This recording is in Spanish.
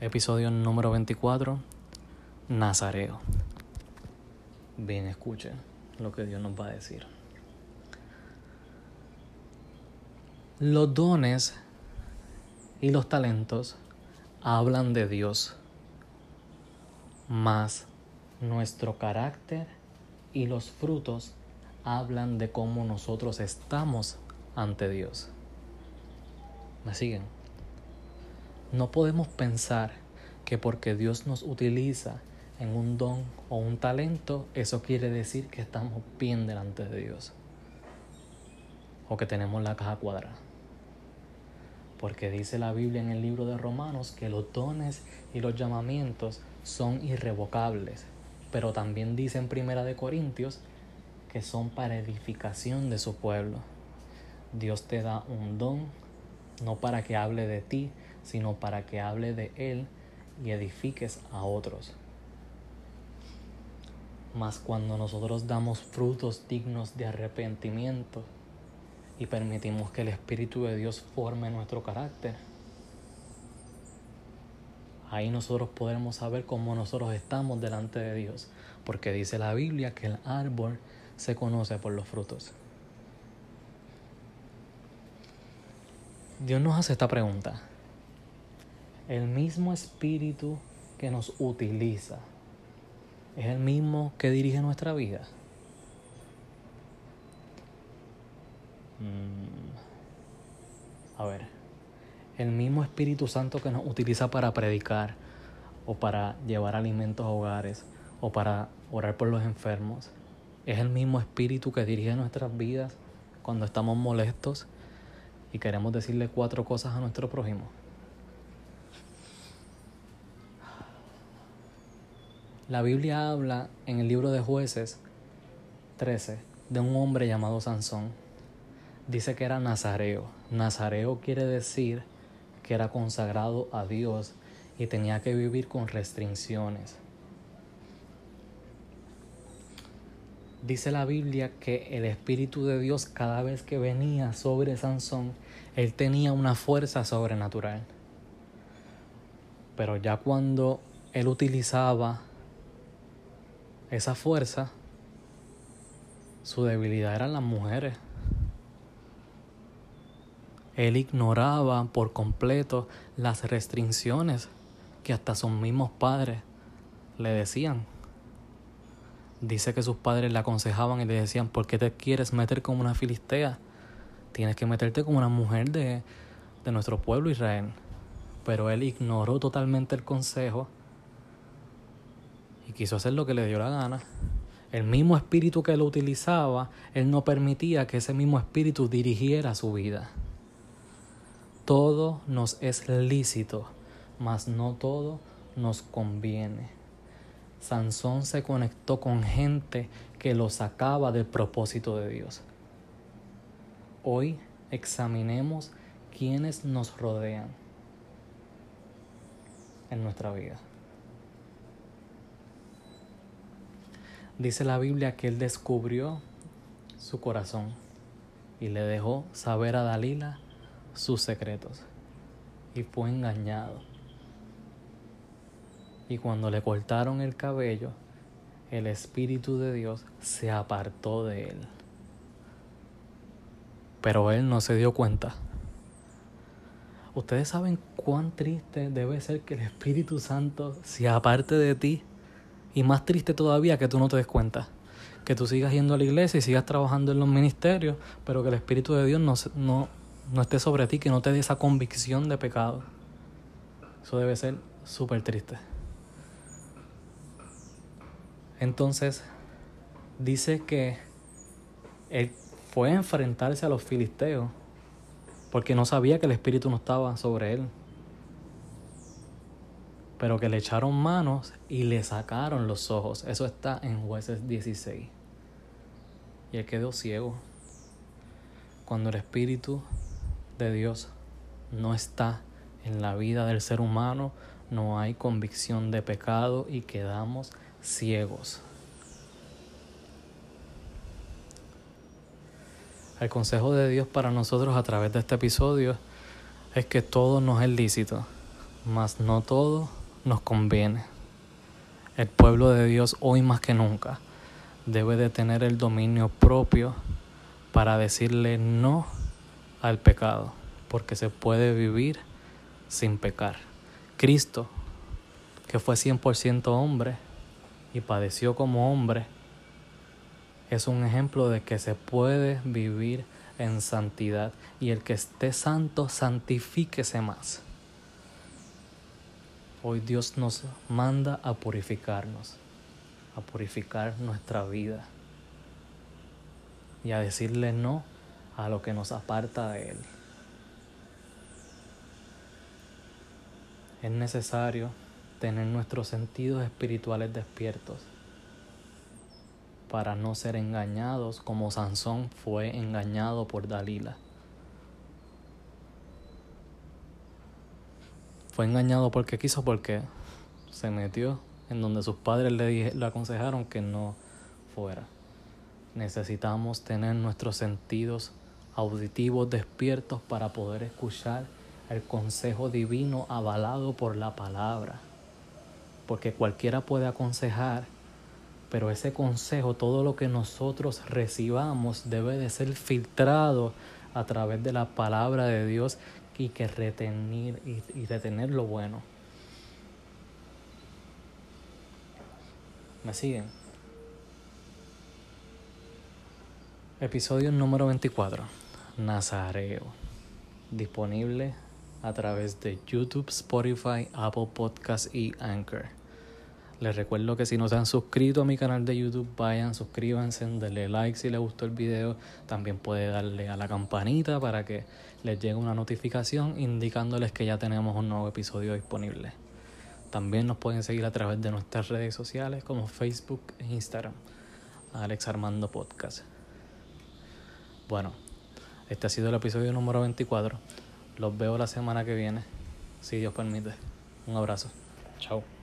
Episodio número 24, Nazareo. Bien, escuchen lo que Dios nos va a decir. Los dones y los talentos hablan de Dios, mas nuestro carácter y los frutos hablan de cómo nosotros estamos ante Dios. ¿Me siguen? No podemos pensar que porque Dios nos utiliza en un don o un talento, eso quiere decir que estamos bien delante de Dios. O que tenemos la caja cuadrada. Porque dice la Biblia en el libro de Romanos que los dones y los llamamientos son irrevocables. Pero también dice en Primera de Corintios que son para edificación de su pueblo. Dios te da un don, no para que hable de ti, sino para que hable de Él y edifiques a otros. Mas cuando nosotros damos frutos dignos de arrepentimiento y permitimos que el Espíritu de Dios forme nuestro carácter, ahí nosotros podremos saber cómo nosotros estamos delante de Dios, porque dice la Biblia que el árbol se conoce por los frutos. Dios nos hace esta pregunta. El mismo espíritu que nos utiliza es el mismo que dirige nuestra vida. Mm. A ver, el mismo Espíritu Santo que nos utiliza para predicar o para llevar alimentos a hogares o para orar por los enfermos es el mismo espíritu que dirige nuestras vidas cuando estamos molestos y queremos decirle cuatro cosas a nuestro prójimo. La Biblia habla en el libro de jueces 13 de un hombre llamado Sansón. Dice que era nazareo. Nazareo quiere decir que era consagrado a Dios y tenía que vivir con restricciones. Dice la Biblia que el Espíritu de Dios cada vez que venía sobre Sansón, él tenía una fuerza sobrenatural. Pero ya cuando él utilizaba esa fuerza, su debilidad eran las mujeres. Él ignoraba por completo las restricciones que hasta sus mismos padres le decían. Dice que sus padres le aconsejaban y le decían, ¿por qué te quieres meter como una filistea? Tienes que meterte como una mujer de, de nuestro pueblo Israel. Pero él ignoró totalmente el consejo y quiso hacer lo que le dio la gana. El mismo espíritu que lo utilizaba, él no permitía que ese mismo espíritu dirigiera su vida. Todo nos es lícito, mas no todo nos conviene. Sansón se conectó con gente que lo sacaba del propósito de Dios. Hoy examinemos quiénes nos rodean en nuestra vida. Dice la Biblia que él descubrió su corazón y le dejó saber a Dalila sus secretos y fue engañado y cuando le cortaron el cabello, el Espíritu de Dios se apartó de él. Pero él no se dio cuenta. Ustedes saben cuán triste debe ser que el Espíritu Santo se aparte de ti. Y más triste todavía que tú no te des cuenta. Que tú sigas yendo a la iglesia y sigas trabajando en los ministerios, pero que el Espíritu de Dios no, no, no esté sobre ti, que no te dé esa convicción de pecado. Eso debe ser súper triste. Entonces, dice que él fue a enfrentarse a los filisteos porque no sabía que el espíritu no estaba sobre él. Pero que le echaron manos y le sacaron los ojos. Eso está en jueces 16. Y él quedó ciego. Cuando el espíritu de Dios no está en la vida del ser humano, no hay convicción de pecado y quedamos ciegos. El consejo de Dios para nosotros a través de este episodio es que todo nos es lícito, mas no todo nos conviene. El pueblo de Dios hoy más que nunca debe de tener el dominio propio para decirle no al pecado, porque se puede vivir sin pecar. Cristo, que fue 100% hombre y padeció como hombre, es un ejemplo de que se puede vivir en santidad y el que esté santo, santifíquese más. Hoy Dios nos manda a purificarnos, a purificar nuestra vida y a decirle no a lo que nos aparta de Él. Es necesario tener nuestros sentidos espirituales despiertos para no ser engañados como Sansón fue engañado por Dalila. Fue engañado porque quiso, porque se metió en donde sus padres le, le aconsejaron que no fuera. Necesitamos tener nuestros sentidos auditivos despiertos para poder escuchar el consejo divino avalado por la palabra. Porque cualquiera puede aconsejar pero ese consejo, todo lo que nosotros recibamos debe de ser filtrado a través de la palabra de Dios y que retener y, y retener lo bueno. ¿Me siguen? Episodio número 24. Nazareo. Disponible a través de YouTube, Spotify, Apple Podcasts y Anchor. Les recuerdo que si no se han suscrito a mi canal de YouTube, vayan, suscríbanse, denle like si les gustó el video. También puede darle a la campanita para que les llegue una notificación indicándoles que ya tenemos un nuevo episodio disponible. También nos pueden seguir a través de nuestras redes sociales como Facebook e Instagram. Alex Armando Podcast. Bueno, este ha sido el episodio número 24. Los veo la semana que viene, si Dios permite. Un abrazo. Chao.